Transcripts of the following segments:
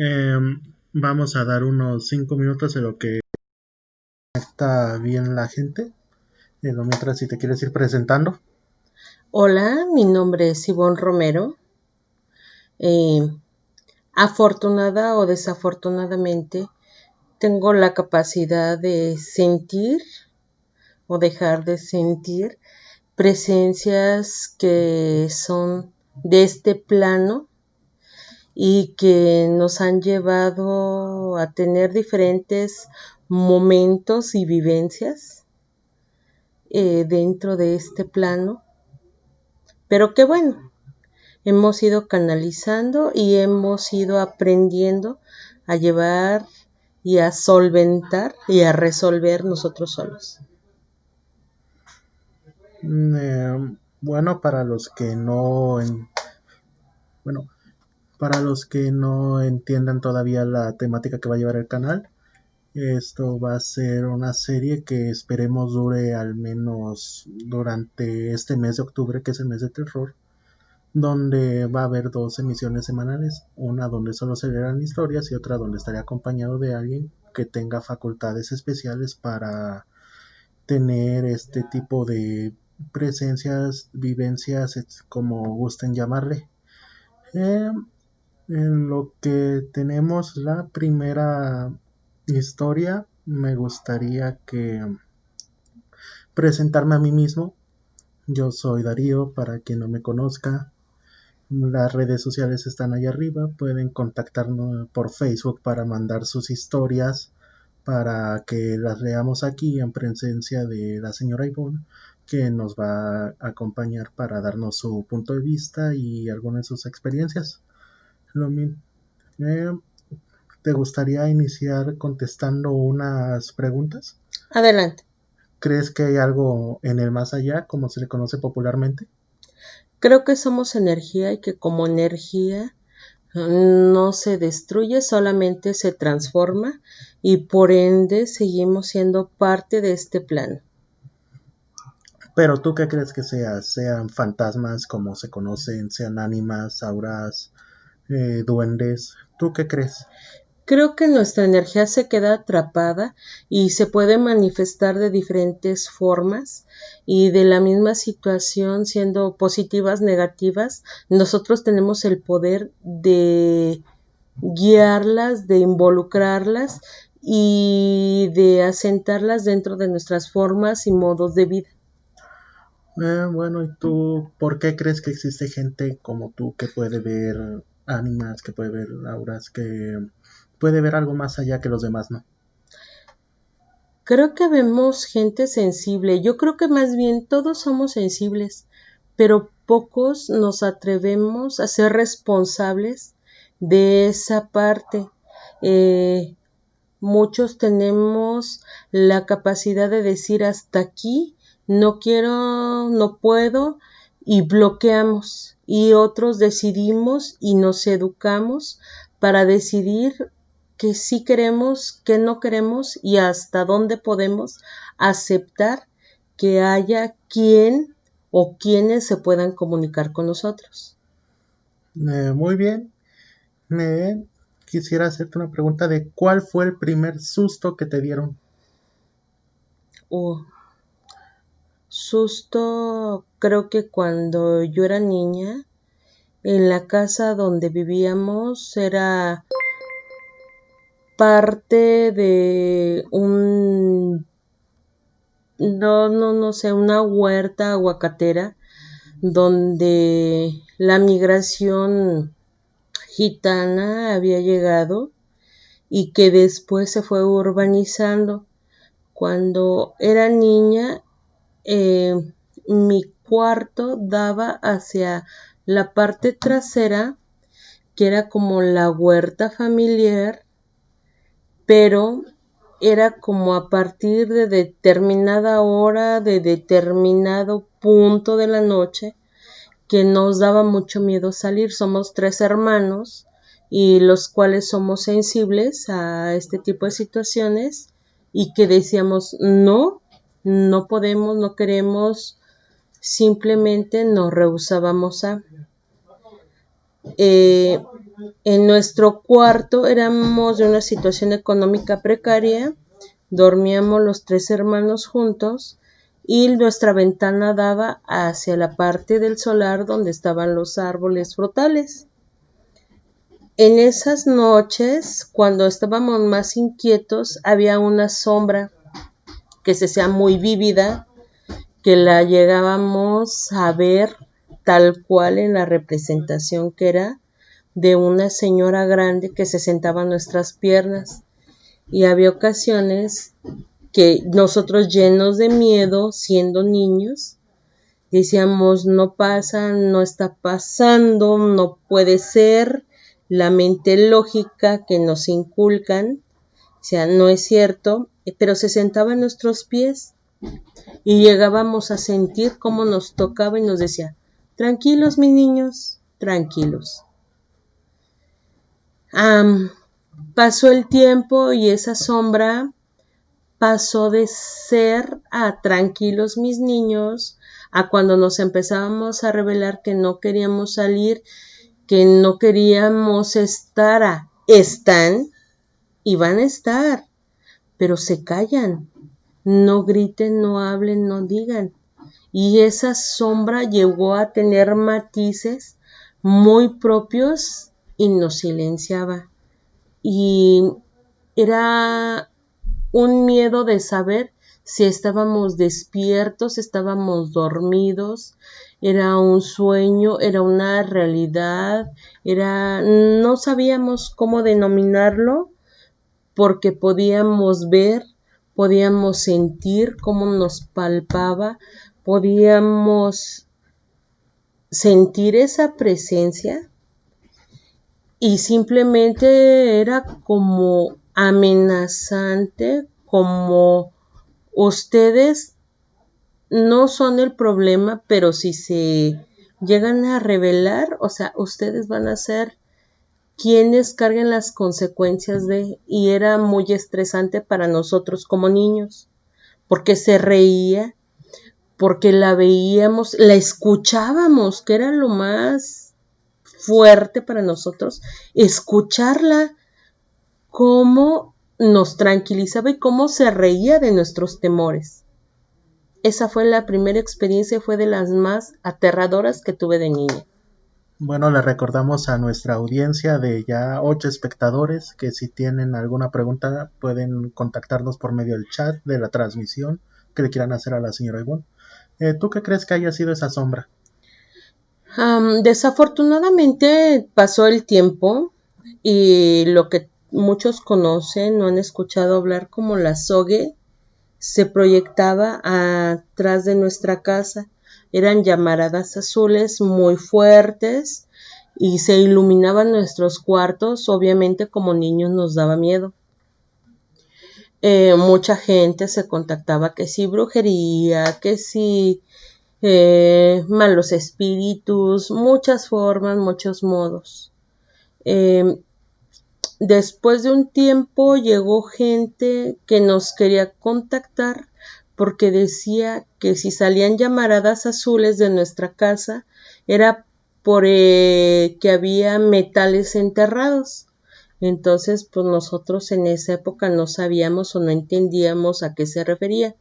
Em, vamos a dar unos 5 minutos de lo que está bien la gente. Eh, mientras, si te quieres ir presentando. Hola, mi nombre es Ivonne Romero. Eh, afortunada o desafortunadamente, tengo la capacidad de sentir o dejar de sentir presencias que son de este plano y que nos han llevado a tener diferentes momentos y vivencias eh, dentro de este plano. Pero que bueno, hemos ido canalizando y hemos ido aprendiendo a llevar y a solventar y a resolver nosotros solos. Mm, eh, bueno, para los que no, bueno, para los que no entiendan todavía la temática que va a llevar el canal, esto va a ser una serie que esperemos dure al menos durante este mes de octubre, que es el mes de terror, donde va a haber dos emisiones semanales, una donde solo se leerán historias y otra donde estaré acompañado de alguien que tenga facultades especiales para tener este tipo de presencias, vivencias, como gusten llamarle. Eh, en lo que tenemos la primera historia, me gustaría que presentarme a mí mismo. Yo soy Darío, para quien no me conozca. Las redes sociales están ahí arriba. Pueden contactarnos por Facebook para mandar sus historias para que las leamos aquí en presencia de la señora Ivonne, que nos va a acompañar para darnos su punto de vista y algunas de sus experiencias. Eh, ¿Te gustaría iniciar contestando unas preguntas? Adelante. ¿Crees que hay algo en el más allá, como se le conoce popularmente? Creo que somos energía y que como energía no se destruye, solamente se transforma y por ende seguimos siendo parte de este plan. Pero tú qué crees que sea? Sean fantasmas como se conocen, sean ánimas, auras, eh, duendes. ¿Tú qué crees? Creo que nuestra energía se queda atrapada y se puede manifestar de diferentes formas y de la misma situación siendo positivas, negativas, nosotros tenemos el poder de guiarlas, de involucrarlas y de asentarlas dentro de nuestras formas y modos de vida. Eh, bueno, ¿y tú por qué crees que existe gente como tú que puede ver ánimas, que puede ver auras, que puede ver algo más allá que los demás, ¿no? Creo que vemos gente sensible. Yo creo que más bien todos somos sensibles, pero pocos nos atrevemos a ser responsables de esa parte. Eh, muchos tenemos la capacidad de decir hasta aquí, no quiero, no puedo, y bloqueamos y otros decidimos y nos educamos para decidir que sí queremos, que no queremos y hasta dónde podemos aceptar que haya quien o quienes se puedan comunicar con nosotros. Eh, muy bien. Me quisiera hacerte una pregunta de cuál fue el primer susto que te dieron. Oh, susto creo que cuando yo era niña, en la casa donde vivíamos era parte de un no no no sé una huerta aguacatera donde la migración gitana había llegado y que después se fue urbanizando. Cuando era niña eh, mi cuarto daba hacia la parte trasera, que era como la huerta familiar, pero era como a partir de determinada hora, de determinado punto de la noche, que nos daba mucho miedo salir. Somos tres hermanos y los cuales somos sensibles a este tipo de situaciones y que decíamos no, no podemos, no queremos, simplemente nos rehusábamos a. Eh, En nuestro cuarto éramos de una situación económica precaria, dormíamos los tres hermanos juntos y nuestra ventana daba hacia la parte del solar donde estaban los árboles frutales. En esas noches, cuando estábamos más inquietos, había una sombra que se sea muy vívida, que la llegábamos a ver tal cual en la representación que era de una señora grande que se sentaba a nuestras piernas. Y había ocasiones que nosotros llenos de miedo, siendo niños, decíamos, no pasa, no está pasando, no puede ser, la mente lógica que nos inculcan, o sea, no es cierto, pero se sentaba a nuestros pies y llegábamos a sentir cómo nos tocaba y nos decía, tranquilos mis niños, tranquilos pasó el tiempo y esa sombra pasó de ser a tranquilos mis niños a cuando nos empezábamos a revelar que no queríamos salir, que no queríamos estar a están y van a estar, pero se callan, no griten, no hablen, no digan. Y esa sombra llegó a tener matices muy propios y nos silenciaba. Y era un miedo de saber si estábamos despiertos, estábamos dormidos, era un sueño, era una realidad, era no sabíamos cómo denominarlo porque podíamos ver, podíamos sentir cómo nos palpaba, podíamos sentir esa presencia y simplemente era como amenazante, como ustedes no son el problema, pero si se llegan a revelar, o sea, ustedes van a ser quienes carguen las consecuencias de, y era muy estresante para nosotros como niños, porque se reía, porque la veíamos, la escuchábamos, que era lo más fuerte para nosotros escucharla, cómo nos tranquilizaba y cómo se reía de nuestros temores. Esa fue la primera experiencia, fue de las más aterradoras que tuve de niña. Bueno, le recordamos a nuestra audiencia de ya ocho espectadores que si tienen alguna pregunta pueden contactarnos por medio del chat de la transmisión que le quieran hacer a la señora Ivonne. Eh, ¿Tú qué crees que haya sido esa sombra? desafortunadamente pasó el tiempo y lo que muchos conocen o han escuchado hablar como la sogue se proyectaba atrás de nuestra casa. Eran llamaradas azules muy fuertes y se iluminaban nuestros cuartos. Obviamente como niños nos daba miedo. Eh, mucha gente se contactaba que si brujería, que si eh, malos espíritus, muchas formas, muchos modos. Eh, después de un tiempo llegó gente que nos quería contactar porque decía que si salían llamaradas azules de nuestra casa era por eh, que había metales enterrados. Entonces, pues nosotros en esa época no sabíamos o no entendíamos a qué se refería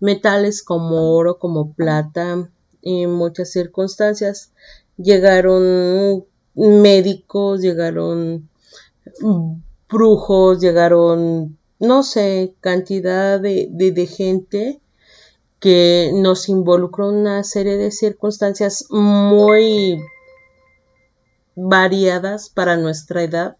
metales como oro, como plata, en muchas circunstancias. Llegaron médicos, llegaron brujos, llegaron, no sé, cantidad de, de, gente que nos involucró en una serie de circunstancias muy variadas para nuestra edad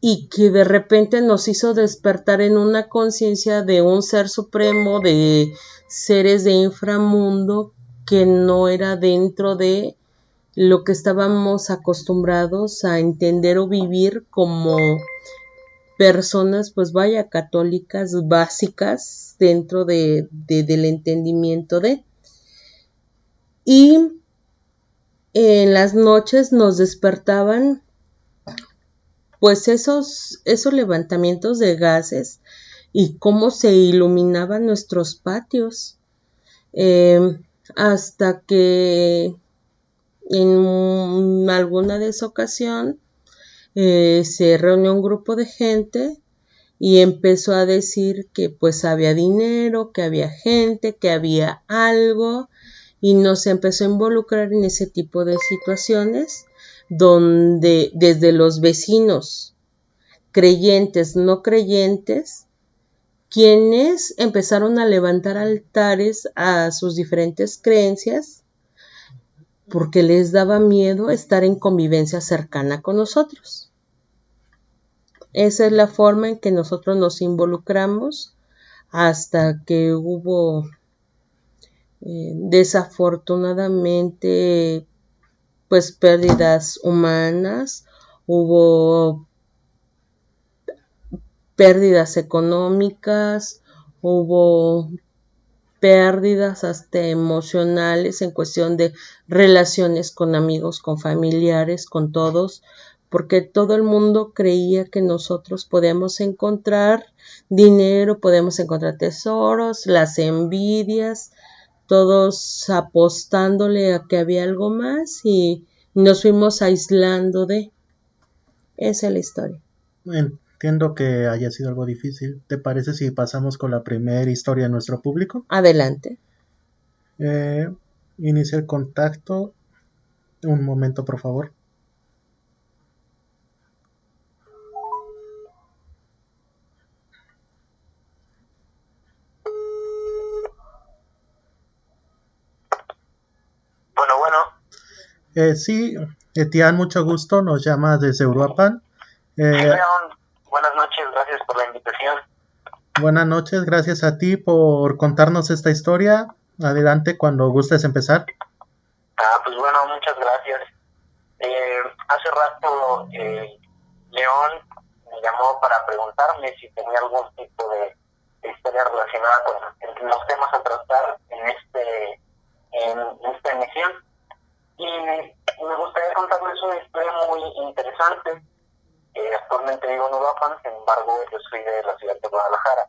y que de repente nos hizo despertar en una conciencia de un ser supremo, de seres de inframundo que no era dentro de lo que estábamos acostumbrados a entender o vivir como personas, pues vaya, católicas básicas dentro de, del entendimiento de. Y en las noches nos despertaban pues esos, esos levantamientos de gases y cómo se iluminaban nuestros patios. Em, hasta que en alguna de esa ocasión eh, se reunió un grupo de gente y empezó a decir que pues había dinero, que había gente, que había algo y nos empezó a involucrar en ese tipo de situaciones donde desde los vecinos creyentes, no creyentes, quienes empezaron a levantar altares a sus diferentes creencias porque les daba miedo estar en convivencia cercana con nosotros. Esa es la forma en que nosotros nos involucramos hasta que hubo eh, desafortunadamente pues pérdidas humanas, hubo pérdidas económicas, hubo pérdidas hasta emocionales en cuestión de relaciones con amigos, con familiares, con todos, porque todo el mundo creía que nosotros podemos encontrar dinero, podemos encontrar tesoros, las envidias, todos apostándole a que había algo más y nos fuimos aislando de... Esa es la historia. Entiendo que haya sido algo difícil. ¿Te parece si pasamos con la primera historia de nuestro público? Adelante. Eh, inicia el contacto. Un momento, por favor. Eh, sí, Etián, mucho gusto. Nos llama desde Uruapan. Eh, Buenas noches, gracias por la invitación. Buenas noches, gracias a ti por contarnos esta historia. Adelante cuando gustes empezar. Ah, pues bueno, muchas gracias. Eh, hace rato eh, León me llamó para preguntarme si tenía algún tipo de, historia relacionada con los temas a tratar en este en, esta emisión. Y me gustaría contarles una historia muy interesante actualmente vivo en Uruapan, sin embargo yo soy de la ciudad de Guadalajara.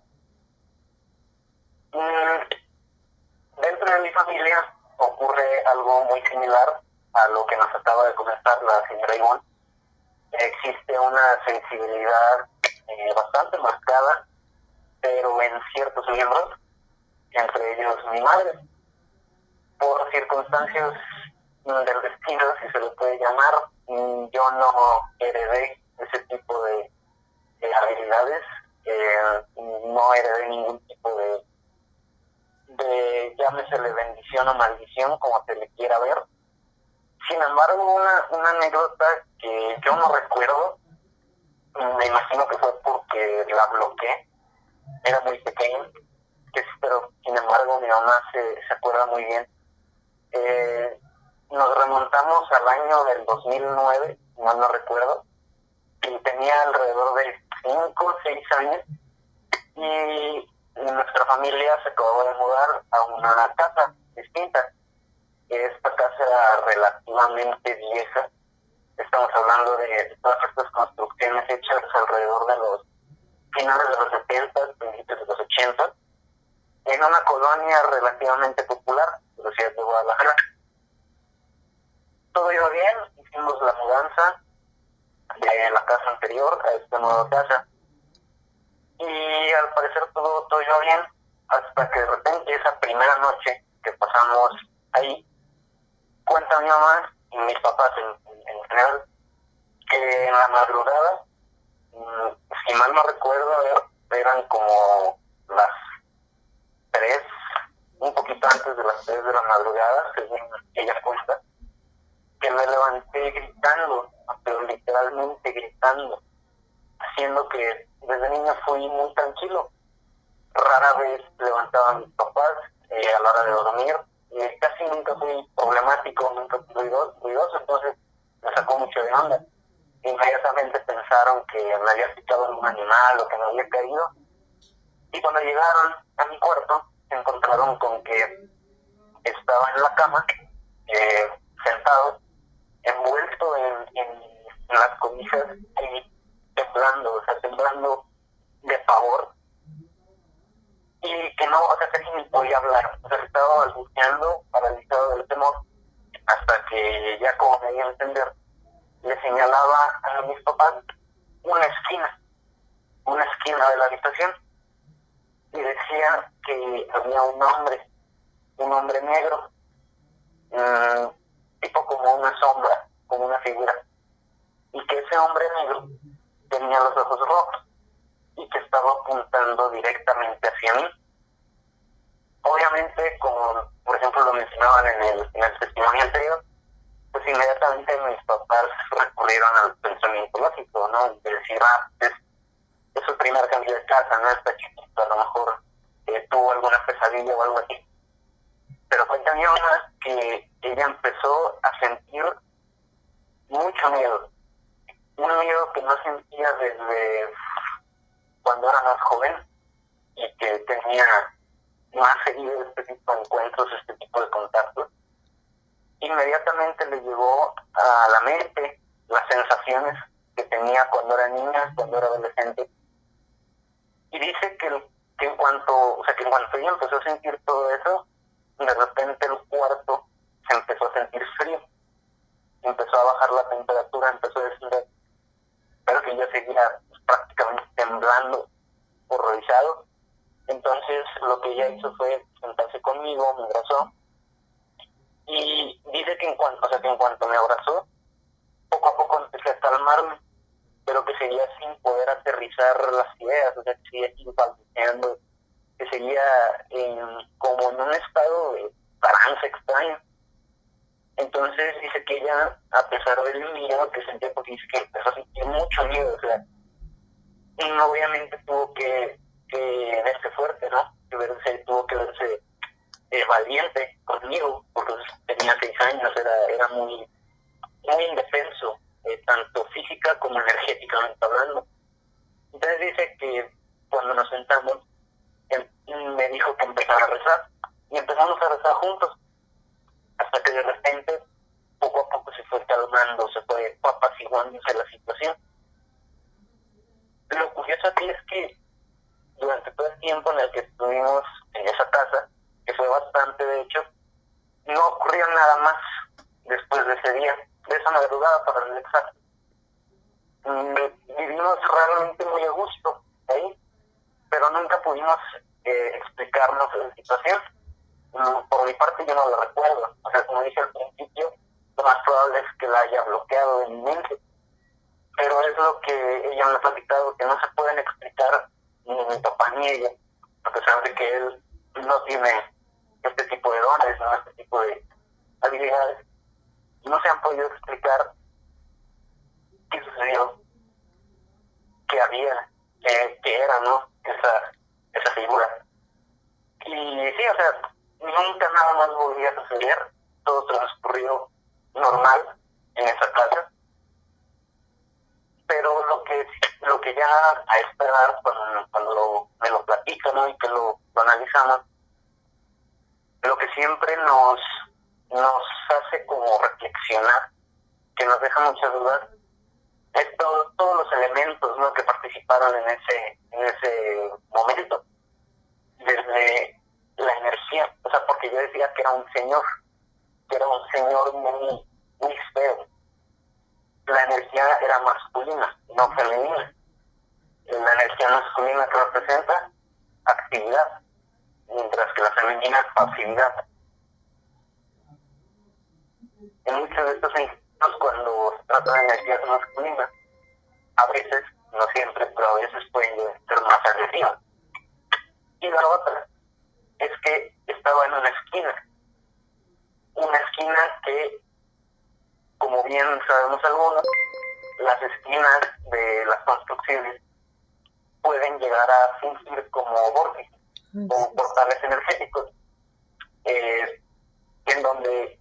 Mm, dentro de mi familia ocurre algo muy similar a lo que nos acaba de comentar la señora Ivonne. Existe una sensibilidad eh, bastante marcada, pero en ciertos miembros, entre ellos mi madre. Por circunstancias del destino, si se lo puede llamar, yo no heredé ese tipo de, habilidades. Eh, no heredé ningún tipo de, de, llámesele bendición o maldición, como se le quiera ver. Sin embargo, una, una anécdota que yo no recuerdo, me imagino que fue porque la bloqueé, era muy pequeño, pero sin embargo mi mamá se, se acuerda muy bien. Eh, nos remontamos al año del 2009, no no recuerdo, y tenía alrededor de 5 o 6 años y nuestra familia se acabó de mudar a una casa distinta. Esta casa era relativamente vieja. Estamos hablando de todas estas construcciones hechas alrededor de los finales de los 70, principios de los 80, en una colonia relativamente popular la ciudad de Guadalajara. Todo iba bien, hicimos la mudanza, de la casa anterior a esta nueva casa. Y al parecer todo, todo iba bien, hasta que de repente esa primera noche que pasamos ahí, cuenta mi mamá y mis papás en, general que en la madrugada, mm, si mal no recuerdo, eran como las tres, un poquito antes de las tres de la madrugada, según ella cuenta, que me levanté gritando pero literalmente gritando, haciendo que desde niño fui muy tranquilo. Rara vez levantaba a mis papás eh, a la hora de dormir, y casi nunca fui problemático, nunca fui ruidoso, entonces me sacó mucho de onda. Inmediatamente pensaron que me había picado algún animal o que me había caído. Y cuando llegaron a mi cuarto, se encontraron con que estaba en la cama, eh, sentado, envuelto en, las cobijas y temblando, o sea, temblando de pavor. Y que no, o sea, casi ni podía hablar, o sea, estaba balbuceando, paralizado del temor, hasta que ya como me dio a entender, le señalaba a mis papás una esquina, una esquina de la habitación, y decía que había un hombre, un hombre negro, mm, tipo como una sombra, como una figura, y que ese hombre negro tenía los ojos rojos y que estaba apuntando directamente hacia mí. Obviamente, como por ejemplo lo mencionaban en el, en el testimonio anterior, pues inmediatamente mis papás recurrieron al pensamiento lógico, ¿no? De decir, ah, es, es su primer cambio de casa, ¿no? Está chiquito, a lo mejor eh, tuvo alguna pesadilla o algo así. Pero mi mamá que ella empezó a sentir mucho miedo, un miedo que no sentía desde cuando era más joven y que tenía más seguido este tipo de encuentros, este tipo de contactos. Inmediatamente le llegó a la mente las sensaciones que tenía cuando era niña, cuando era adolescente. Y dice que, que en cuanto, o sea, que en cuanto ella empezó a sentir todo eso, de repente el cuarto se empezó a sentir frío. Empezó a bajar la temperatura, empezó a descender pero que yo seguía prácticamente temblando, horrorizado. Entonces lo que ella hizo fue sentarse conmigo, me abrazó y dice que en cuanto, o sea, que en cuanto me abrazó, poco a poco empecé a calmarme, pero que seguía sin poder aterrizar las ideas, o sea, que seguía balbuceando, que seguía en, como en un estado de trance extraño. Entonces dice que ella, a pesar del miedo que sentía, porque dice que empezó a sentir mucho miedo, o sea, y obviamente tuvo que, que verse fuerte, ¿no? Tuvo que verse eh, valiente conmigo, porque tenía seis años, era, era muy, muy indefenso, eh, tanto física como energéticamente hablando. Entonces dice que cuando nos sentamos, me dijo que empezara a rezar, y empezamos a rezar juntos hasta que de repente poco a poco se fue calmando, se fue apaciguándose la situación. Lo curioso aquí es que durante todo el tiempo en el que estuvimos en esa casa, que fue bastante de hecho, no ocurrió nada más después de ese día, de esa madrugada para el exacto. Mm, vivimos realmente muy a gusto ahí, pero nunca pudimos eh, explicarnos la situación por mi parte yo no lo recuerdo. O sea, como dije al principio, lo más probable es que la haya bloqueado en mente. Pero es lo que ella me ha platicado, que no se pueden explicar ni mi papá ni ella, a pesar de que él no tiene este tipo de dones, ¿no? este tipo de habilidades. No se han podido explicar qué sucedió, qué había, qué, qué era, ¿no? Esa, esa figura. Y sí, o sea, nunca nada más volvía a suceder, todo transcurrió normal en esa casa. Pero lo que lo que ya a esperar cuando, cuando me lo platican y que lo, analizamos, lo que siempre nos, nos hace como reflexionar, que nos deja muchas dudas, es todos los elementos ¿no? que participaron en ese, en ese momento. Desde la energía, o sea, porque yo decía que era un señor, que era un señor muy, muy feo. La energía era masculina, no femenina. La energía masculina representa actividad, mientras que la femenina pasividad. En muchos de estos encuentros, cuando se trata de energías masculinas, a veces, no siempre, pero a veces pueden ser más agresivas. Y la otra es que estaba en una esquina. Una esquina que, como bien sabemos algunos, las esquinas de las construcciones pueden llegar a fungir como vórtices o portales energéticos, eh, en donde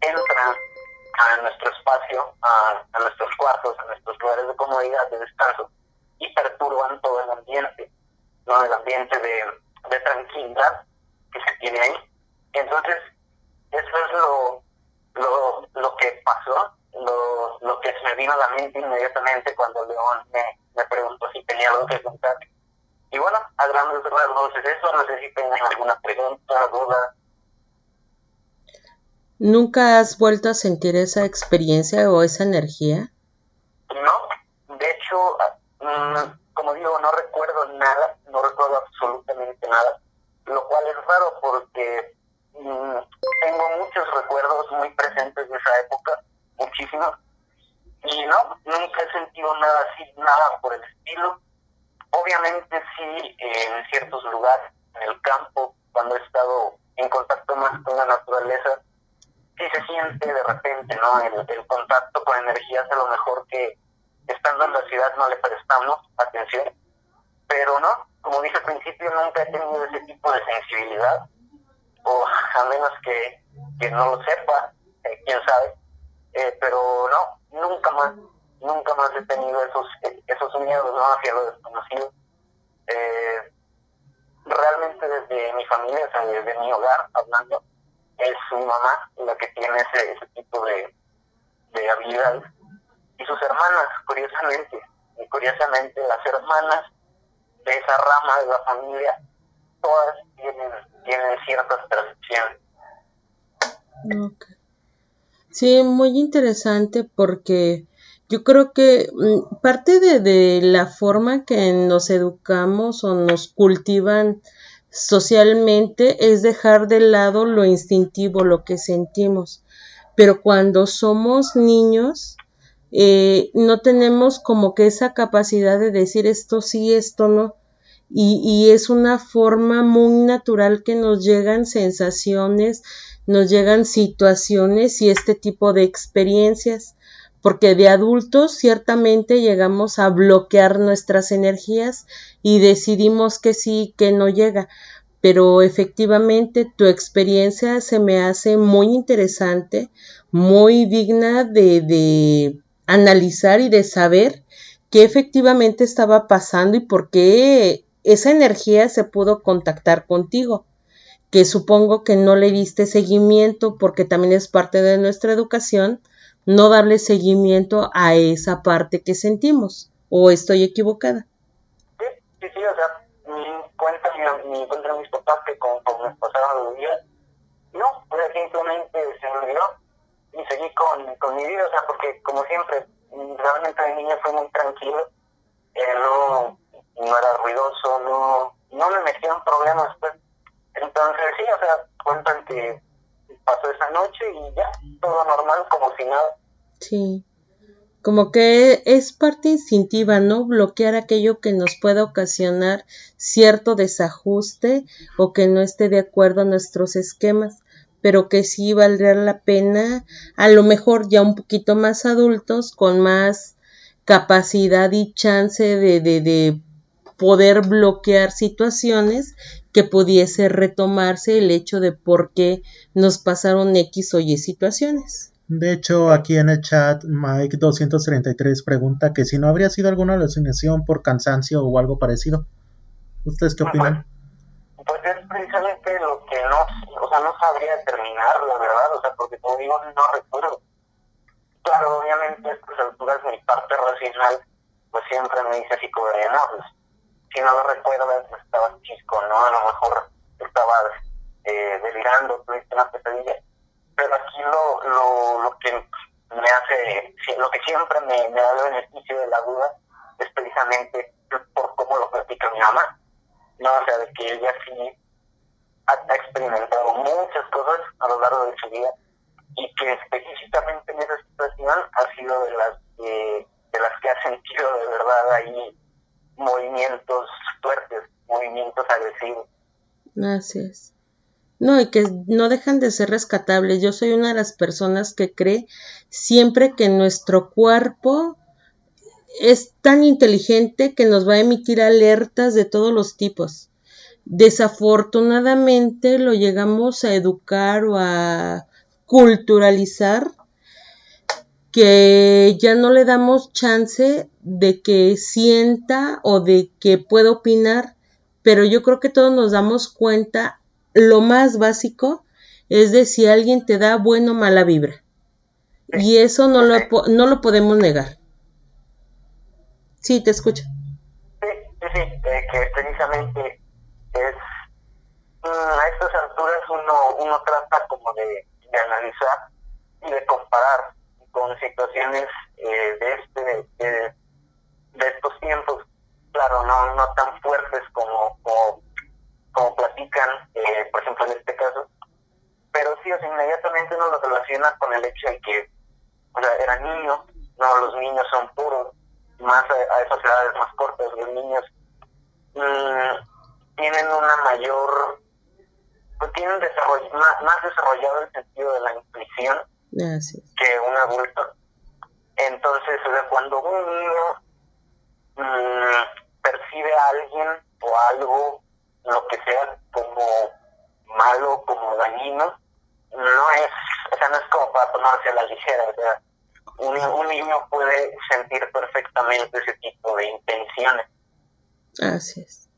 entran a nuestro espacio, a, a, nuestros cuartos, a nuestros lugares de comodidad, de descanso, y perturban todo el ambiente, ¿no? el ambiente de, de tranquilidad que se tiene ahí. Entonces, eso es lo, lo, lo que pasó, lo, lo que se me vino a la mente inmediatamente cuando León me, me preguntó si tenía algo que contar. Y bueno, a grandes rasgos es eso, no sé si tengan alguna pregunta, duda. ¿Nunca has vuelto a sentir esa experiencia o esa energía? No, de hecho, mm, como digo, no recuerdo nada, no recuerdo absolutamente nada, lo cual es raro porque mm, tengo muchos recuerdos muy presentes de esa época, muchísimos, y no, nunca he sentido nada así, nada por el estilo. Obviamente sí, en ciertos lugares, en el campo, cuando he estado en contacto más con la naturaleza, sí se siente de repente, ¿no? El, el contacto con energías a lo mejor que estando en la ciudad no le prestamos atención, pero no, como dije al principio, nunca he tenido ese tipo de sensibilidad, o a menos que, que no lo sepa, eh, quién sabe, eh, pero no, nunca más, nunca más he tenido esos, esos miedos ¿no? hacia lo desconocido. Eh, realmente desde mi familia, o sea, desde mi hogar, hablando, es mi mamá la que tiene ese, ese tipo de, de habilidades. Y sus hermanas, curiosamente, y curiosamente las hermanas de esa rama de la familia, todas tienen, tienen ciertas percepciones. Okay. Sí, muy interesante porque yo creo que mm, parte de, de, la forma que nos educamos o nos cultivan socialmente es dejar de lado lo instintivo, lo que sentimos. Pero cuando somos niños, eh, no tenemos como que esa capacidad de decir esto sí, esto no. Y, es una forma muy natural que nos llegan sensaciones, nos llegan situaciones y este tipo de experiencias, porque de adultos ciertamente llegamos a bloquear nuestras energías y decidimos que sí, que no llega. Pero efectivamente tu experiencia se me hace muy interesante, muy digna de analizar y de saber qué efectivamente estaba pasando y por qué esa energía se pudo contactar contigo que supongo que no le diste seguimiento porque también es parte de nuestra educación, no darle seguimiento a esa parte que sentimos. ¿O estoy equivocada? Sí, sí, o sea, mi cuenta, mi, mis papás que con, con mis pasaron no, pues simplemente se me olvidó y seguí con, con mi vida, o sea, porque como siempre, realmente de niño fue muy tranquilo, eh, no, no era ruidoso, no, no me metían problemas, pues entonces, sí, o sea, cuentan que pasó esa noche y ya, todo normal, como si nada. Sí. Como que es parte instintiva, ¿no? Bloquear aquello que nos pueda ocasionar cierto desajuste o que no esté de acuerdo a nuestros esquemas, pero que sí valdría la pena, a lo mejor ya un poquito más adultos, con más capacidad y chance de, de, de poder bloquear situaciones que pudiese retomarse el hecho de por qué nos pasaron X o Y situaciones. De hecho, aquí en el chat, Mike233 pregunta que si no habría sido alguna alucinación por cansancio o algo parecido. ¿Ustedes qué opinan? Pues es precisamente lo que no, o sea, no sabría determinar, la verdad, o sea, porque como digo, no recuerdo. Claro, obviamente, a estas alturas mi parte racional, pues siempre me dice así como de, no, pues si no lo recuerdas, estabas chisco, ¿no? A lo mejor estabas eh, delirando, tuviste una pesadilla. Pero aquí lo, lo, lo que me hace, lo que siempre me, me da el beneficio de la duda es precisamente por cómo lo platica mi mamá, ¿no? O sea, de que ella sí ha, experimentado muchas cosas a lo largo de su vida y que específicamente en esa situación ha sido de las que, de las que ha sentido de verdad ahí movimientos fuertes, movimientos agresivos. Así. No, y que no dejan de ser rescatables. Yo soy una de las personas que cree siempre que nuestro cuerpo es tan inteligente que nos va a emitir alertas de todos los tipos. Desafortunadamente lo llegamos a educar o a culturalizar que ya no le damos chance de que sienta o de que pueda opinar, pero yo creo que todos nos damos cuenta, lo más básico es de si alguien te da buena o mala vibra. Y eso no lo, no lo podemos negar. Sí, te escucho. Sí, sí, sí, eh, que precisamente es, mm, a estas alturas uno, trata como de, de analizar y de comparar con situaciones eh, de, este, de, de, estos tiempos, claro, no, no tan fuertes como, como, como platican, eh, por ejemplo, en este caso, pero sí, o sea, inmediatamente uno lo relaciona con el hecho de que o sea, era niño, no, los niños son puros, más a, esas edades más cortas, los niños mm, tienen una mayor, pues tienen desarroll, más, desarrollado el sentido de la intuición que un adulto. Entonces, o sea, cuando un niño mm, percibe a alguien o algo, lo que sea, como malo, como dañino, no es, o sea, no es como para tomarse a la ligera, o sea, un, un niño puede sentir perfectamente ese tipo de intenciones. Así es.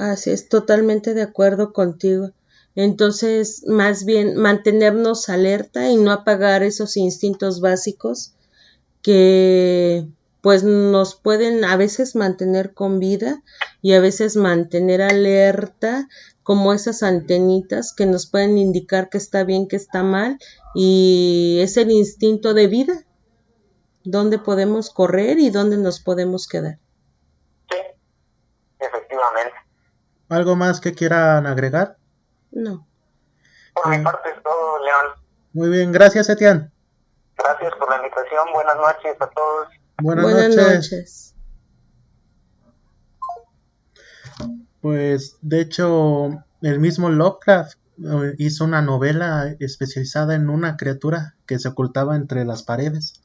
Así es, totalmente de acuerdo contigo. Entonces, más bien mantenernos alerta y no apagar esos instintos básicos que pues nos pueden a veces mantener con vida y a veces mantener alerta como esas antenitas que nos pueden indicar que está bien, que está mal, y es el instinto de vida, dónde podemos correr y dónde nos podemos quedar. Sí, efectivamente. ¿Algo más que quieran agregar? No. Por mi parte es todo, León. Muy bien, gracias, Etienne. Gracias por la invitación, buenas noches a todos. Buenas, noches. Pues de hecho, el mismo Lovecraft eh, hizo una novela especializada en una criatura que se ocultaba entre las paredes,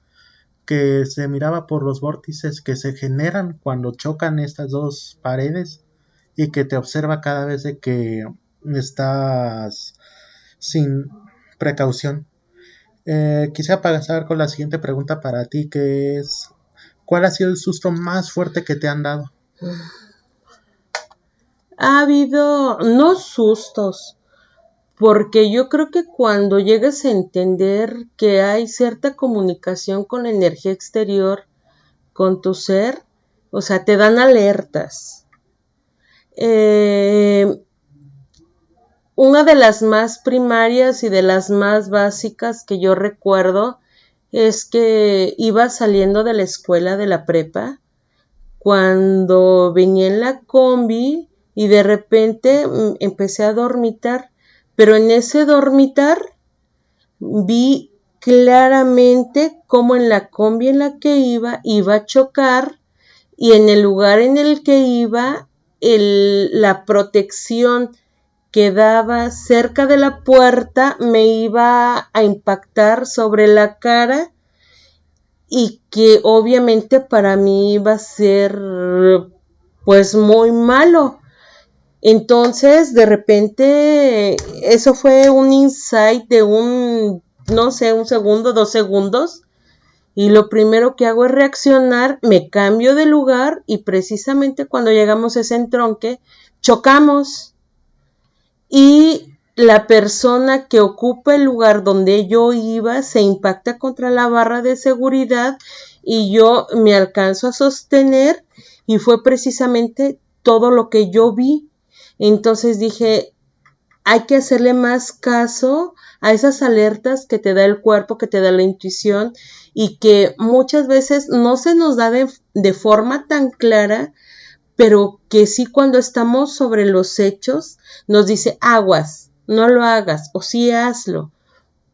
que se miraba por los vórtices que se generan cuando chocan estas dos paredes y que te observa cada vez de que estás sin precaución. Eh, quisiera pasar con la siguiente pregunta para ti, que es, ¿cuál ha sido el susto más fuerte que te han dado? ha habido no sustos, porque yo creo que cuando llegas a entender que hay cierta comunicación con la energía exterior, con tu ser, o sea, te dan alertas. Eh, una de las más primarias y de las más básicas que yo recuerdo es que iba saliendo de la escuela de la prepa, cuando venía en la combi, y de repente mm, empecé a dormitar, pero en ese dormitar vi claramente cómo en la combi en la que iba iba a chocar y en el lugar en el que iba el, la protección que daba cerca de la puerta me iba a impactar sobre la cara y que obviamente para mí iba a ser pues muy malo entonces, de repente, eso fue un insight de un, no sé, un segundo, dos segundos. Y lo primero que hago es reaccionar, me cambio de lugar y precisamente cuando llegamos a ese entronque, chocamos. Y la persona que ocupa el lugar donde yo iba se impacta contra la barra de seguridad y yo me alcanzo a sostener y fue precisamente todo lo que yo vi entonces dije, hay que hacerle más caso a esas alertas que te da el cuerpo, que te da la intuición y que muchas veces no se nos da de, forma tan clara, pero que sí cuando estamos sobre los hechos nos dice aguas, no lo hagas o sí hazlo,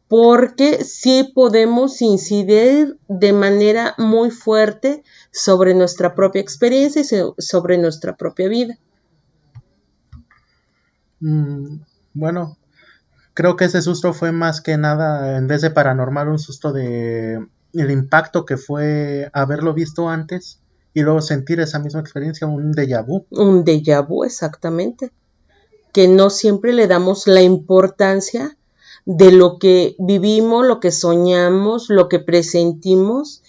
porque sí podemos incidir de manera muy fuerte sobre nuestra propia experiencia y sobre nuestra propia vida. Mm, bueno, creo que ese susto fue más que nada, en vez de paranormal, un susto de el impacto que fue haberlo visto antes y luego sentir esa misma experiencia, un déjà vu. Un déjà vu, exactamente. Que no siempre le damos la importancia de lo que vivimos, lo que soñamos, lo que presentimos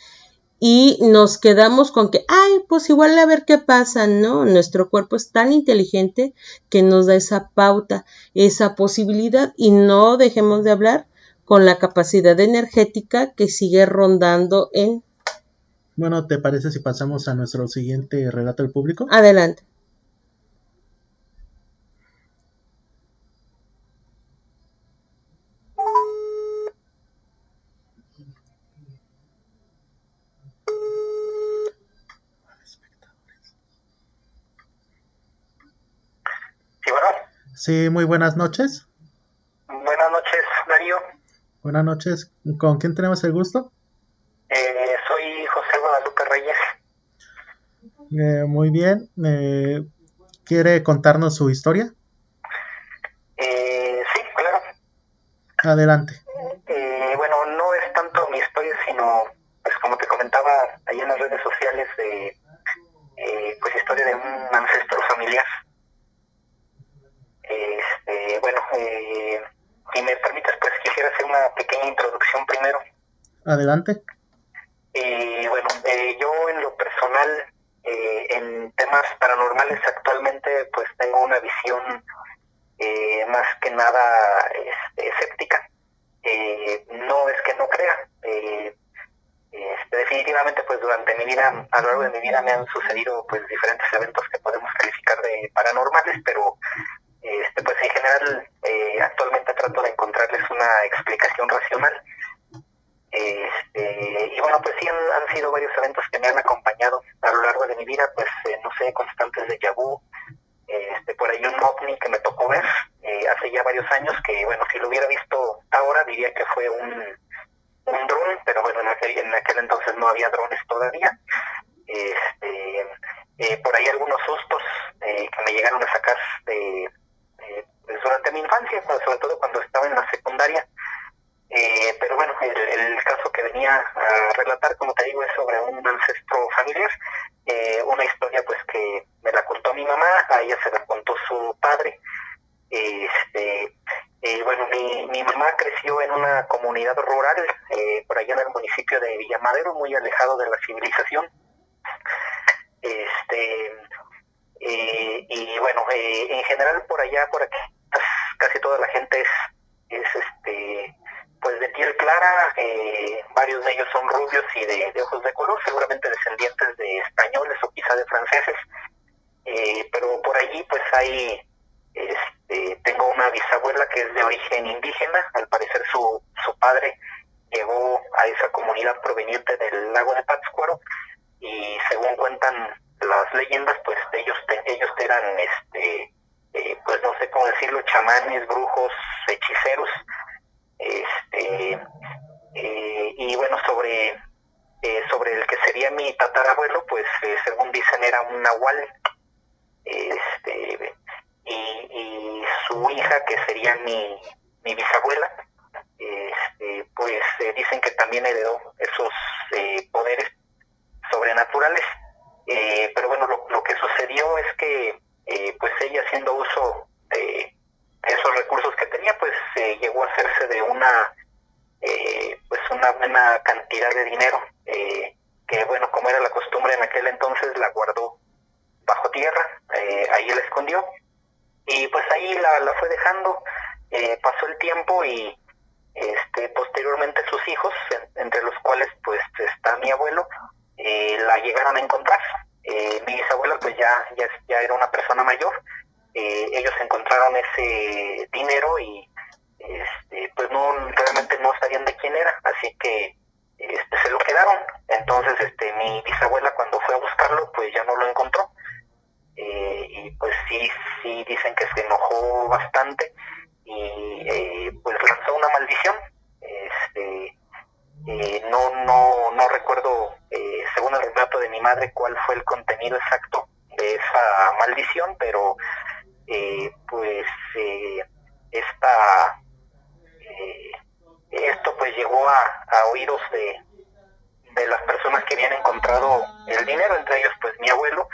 y nos quedamos con que, ay, pues igual a ver qué pasa, ¿no? Nuestro cuerpo es tan inteligente que nos da esa pauta, esa posibilidad y no dejemos de hablar con la capacidad energética que sigue rondando en... Bueno, ¿te parece si pasamos a nuestro siguiente relato del público? Adelante. Sí, muy buenas noches. Buenas noches, Darío. Buenas noches. ¿Con quién tenemos el gusto? Eh, soy José Guadalupe Reyes. Eh, muy bien. Eh, ¿Quiere contarnos su historia? Eh, sí, claro. Adelante. Eh, bueno, no es tanto mi historia, sino, pues como te comentaba ahí en las redes sociales, de, eh, pues historia de un ancestro familiar. Bueno, eh, si me permites, pues quisiera hacer una pequeña introducción primero. Adelante. Eh, bueno, eh, yo en lo personal, eh, en temas paranormales actualmente, pues tengo una visión eh, más que nada este, escéptica. Eh, no es que no crea. Eh, este, definitivamente, pues durante mi vida, a lo largo de mi vida, me han sucedido pues diferentes eventos que podemos calificar de paranormales, pero este, pues en general, eh, actualmente trato de encontrarles una explicación racional. Este, y bueno, pues sí han, sido varios eventos que me han acompañado a lo largo de mi vida, pues eh, no sé, constantes de Yabú, este, por ahí un ovni que me tocó ver eh, hace ya varios años, que bueno, si lo hubiera visto ahora diría que fue un, un dron, pero bueno, en aquel, en aquel entonces no había drones todavía. Este, eh, por ahí algunos sustos que me llegaron a sacar de, pues durante mi infancia, sobre todo cuando estaba en la secundaria. Eh, pero bueno, el, caso que venía a relatar, como te digo, es sobre un ancestro familiar, eh, una historia pues que me la contó mi mamá, a ella se la contó su padre. Este, eh, bueno, mi, mamá creció en una comunidad rural, eh, por allá en el municipio de Villamadero, muy alejado de la civilización. Este, eh, y bueno, eh, en general por allá, por aquí, casi toda la gente es, es este, pues de piel clara, eh, varios de ellos son rubios y de, de, ojos de color, seguramente descendientes de españoles o quizá de franceses, eh, pero por allí pues hay, este, tengo una bisabuela que es de origen indígena, al parecer su, su padre llegó a esa comunidad proveniente del lago de Pátzcuaro y según cuentan las leyendas, pues ellos, ellos eran, este, eh, pues no sé cómo decirlo, chamanes, brujos, hechiceros, este eh, y bueno sobre eh, sobre el que sería mi tatarabuelo pues según dicen era un nahual este y, y su hija que sería mi, mi bisabuela este pues dicen que también heredó esos poderes sobrenaturales pero bueno lo, que sucedió es que pues ella haciendo uso de esos recursos que tenía, pues eh, llegó a hacerse de una eh, pues una buena cantidad de dinero, eh, que bueno, como era la costumbre en aquel entonces, la guardó bajo tierra, ahí la escondió, y pues ahí la, la fue dejando, pasó el tiempo y este posteriormente sus hijos, en, entre los cuales pues está mi abuelo, la llegaron a encontrar. mi bisabuela pues ya, ya, ya era una persona mayor, eh, ellos encontraron ese dinero y este, pues no realmente no sabían de quién era, así que este, se lo quedaron. Entonces este, mi bisabuela cuando fue a buscarlo pues ya no lo encontró. Eh, y pues sí, sí dicen que se enojó bastante y eh, pues lanzó una maldición. Este, eh, no, no, no recuerdo, eh, según el relato de mi madre, cuál fue el contenido exacto de esa maldición, pero eh, pues eh, esta eh, esto pues llegó a, oídos de, de, las personas que habían encontrado el dinero entre ellos pues mi abuelo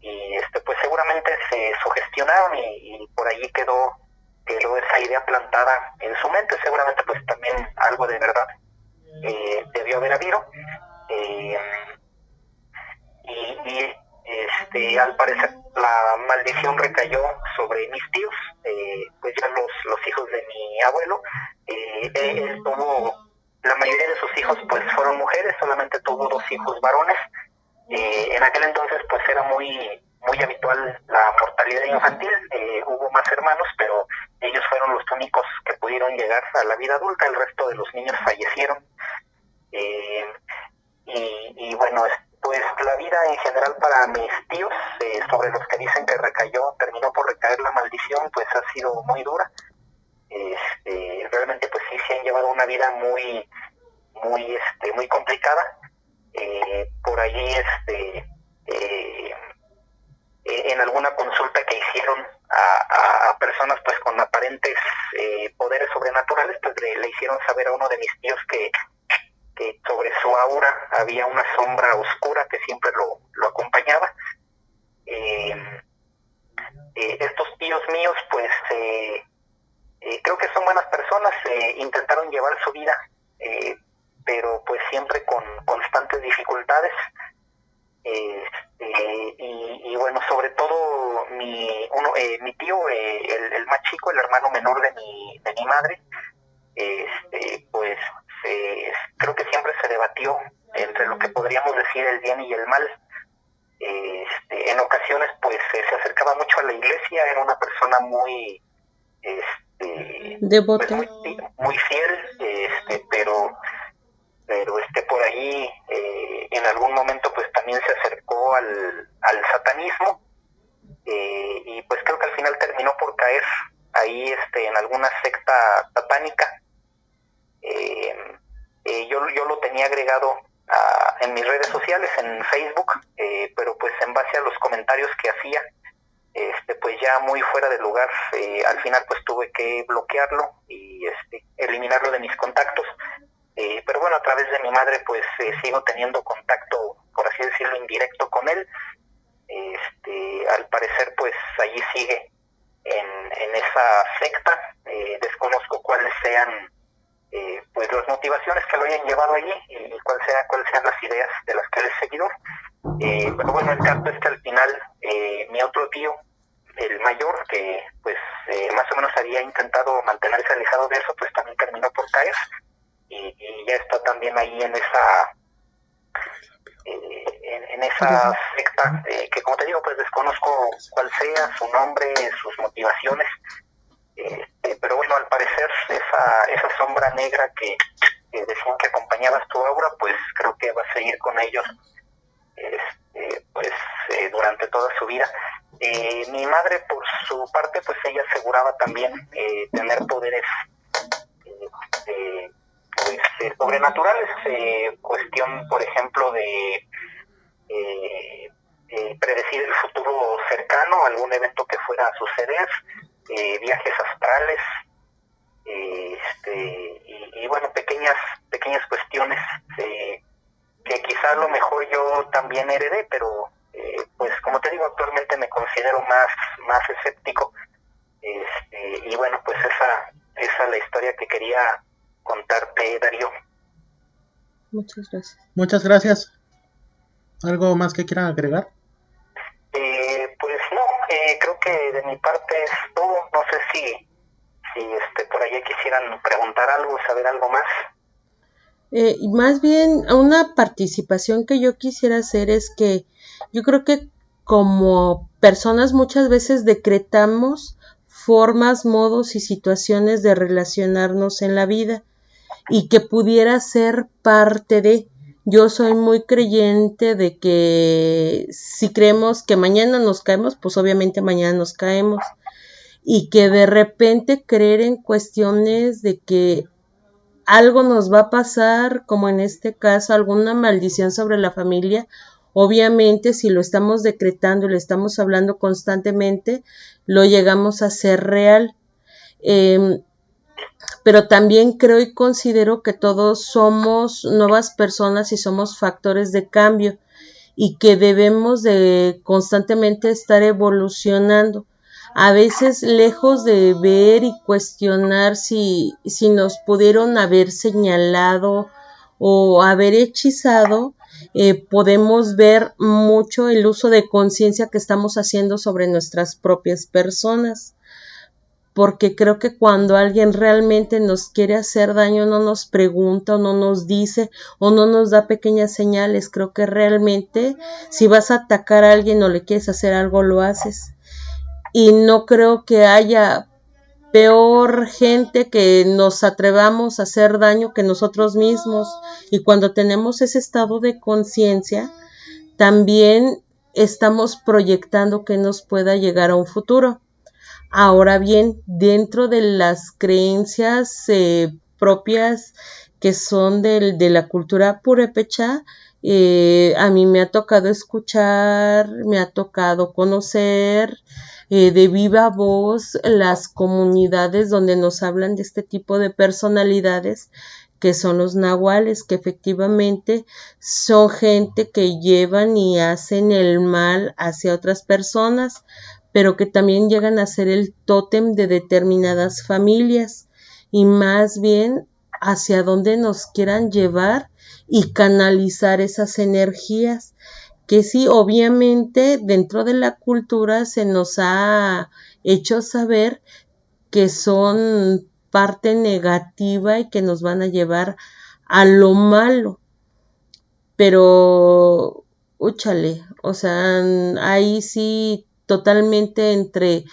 y este pues seguramente se sugestionaron y, y por allí quedó quedó esa idea plantada en su mente. Seguramente pues también algo de verdad eh, debió haber habido. Eh, y, y este, al parecer la maldición recayó sobre mis tíos, eh, pues ya los, los hijos de mi abuelo, eh, él tuvo, la mayoría de sus hijos pues fueron mujeres, solamente tuvo dos hijos varones, eh, en aquel entonces pues era muy muy habitual la mortalidad infantil, eh, hubo más hermanos, pero ellos fueron los únicos que pudieron llegar a la vida adulta, el resto de los niños fallecieron. Eh, y, y bueno, pues la vida en general para mis tíos, eh, sobre los que dicen que recayó, terminó por recaer la maldición pues ha sido muy dura. Este, realmente pues sí se han llevado una vida muy, muy, este, muy complicada. Eh, por allí, este, eh, en alguna consulta que hicieron a, personas pues con aparentes eh, poderes sobrenaturales, pues le, hicieron saber a uno de mis tíos que, que sobre su aura había una sombra oscura que siempre lo, lo acompañaba. Eh, eh, estos tíos míos, pues eh, creo que son buenas personas, intentaron llevar su vida, pero pues siempre con constantes dificultades. Este, y, bueno, sobre todo mi, uno, mi tío, el, el, más chico, el hermano menor de mi, de mi madre, este, pues creo que siempre se debatió entre lo que podríamos decir el bien y el mal. Este, en ocasiones pues se acercaba mucho a la iglesia, era una persona muy este, devota, pues, muy, fiel, este, pero pero este por ahí eh, en algún momento pues también se acercó al, al satanismo eh, y pues creo que al final terminó por caer ahí este en alguna secta satánica eh, yo, yo lo tenía agregado en mis redes sociales, en Facebook, eh, pero pues en base a los comentarios que hacía, este, pues ya muy fuera de lugar, eh, al final pues tuve que bloquearlo y este, eliminarlo de mis contactos. Eh, pero bueno, a través de mi madre pues sigo teniendo contacto, por así decirlo, indirecto con él. Este, al parecer pues allí sigue en, en esa secta, desconozco cuáles sean eh, pues las motivaciones que lo hayan llevado allí y cuáles sean, cuáles sean las ideas de las que él es seguidor. Eh, pero bueno, el caso es que al final eh, mi otro tío, el mayor, que pues más o menos había intentado mantenerse alejado de eso, pues también terminó por caer. Y, ya está también ahí en esa en, en, esa secta que como te digo pues desconozco cuál sea su nombre sus motivaciones este, pero bueno, al parecer esa, esa sombra negra que, decían que acompañaba tu aura, pues creo que va a seguir con ellos este, pues eh, durante toda su vida. Eh, mi madre, por su parte, pues ella aseguraba también eh, tener poderes pues, sobrenaturales, cuestión, por ejemplo, de predecir el futuro cercano, algún evento que fuera a suceder, eh, viajes astrales, este, y, bueno, pequeñas, pequeñas cuestiones eh, que quizá a lo mejor yo también heredé, pero eh, pues como te digo, actualmente me considero más, más escéptico. Este, y bueno, pues esa, esa es la historia que quería contarte, Darío. Muchas gracias. Muchas gracias. ¿Algo más que quieran agregar? creo que de mi parte es. No si, si este, por allá quisieran preguntar algo, saber algo más. Eh, más bien, una participación que yo quisiera hacer es que yo creo que como personas muchas veces decretamos formas, modos y situaciones de relacionarnos en la vida y que pudiera ser parte de yo soy muy creyente de que si creemos que mañana nos caemos, pues obviamente mañana nos caemos. Y que de repente creer en cuestiones de que algo nos va a pasar, como en este caso, alguna maldición sobre la familia, obviamente si lo estamos decretando y lo estamos hablando constantemente, lo llegamos a ser real. Em, pero también creo y considero que todos somos nuevas personas y somos factores de cambio y que debemos de constantemente estar evolucionando. A veces lejos de ver y cuestionar si, si nos pudieron haber señalado o haber hechizado, eh, podemos ver mucho el uso de conciencia que estamos haciendo sobre nuestras propias personas porque creo que cuando alguien realmente nos quiere hacer daño no nos pregunta o no nos dice o no nos da pequeñas señales. Creo que realmente si vas a atacar a alguien o le quieres hacer algo, lo haces. Y no creo que haya peor gente que nos atrevamos a hacer daño que nosotros mismos. Y cuando tenemos ese estado de conciencia, también estamos proyectando que nos pueda llegar a un futuro Ahora bien, dentro de las creencias eh, propias que son de la cultura purépecha, eh, a mí me ha tocado escuchar, me ha tocado conocer eh, de viva voz las comunidades donde nos hablan de este tipo de personalidades que son los nahuales, que efectivamente son gente que llevan y hacen el mal hacia otras personas, pero que también llegan a ser el tótem de determinadas familias y más bien hacia donde nos quieran llevar y canalizar esas energías que sí, obviamente dentro de la cultura se nos ha hecho saber que son parte negativa y que nos van a llevar a lo malo. Pero, úchale, o sea, ahí sí totalmente entre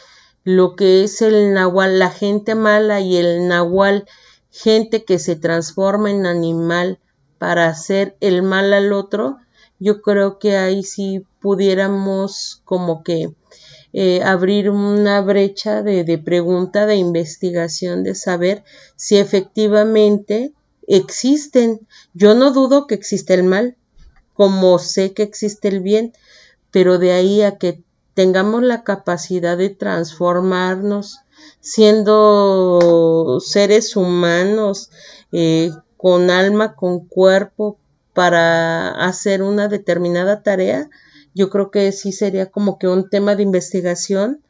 lo que es el nahual, la gente mala y el nahual, gente que se transforma en animal para hacer el mal al otro, yo creo que ahí sí pudiéramos como que eh, abrir una brecha de, de pregunta, de investigación, de saber si efectivamente existen. Yo no dudo que existe el mal, como sé que existe el bien, pero de ahí a que tengamos la capacidad de transformarnos siendo seres humanos eh, con alma, con cuerpo, para hacer una determinada tarea, yo creo que sí sería como que un tema de investigación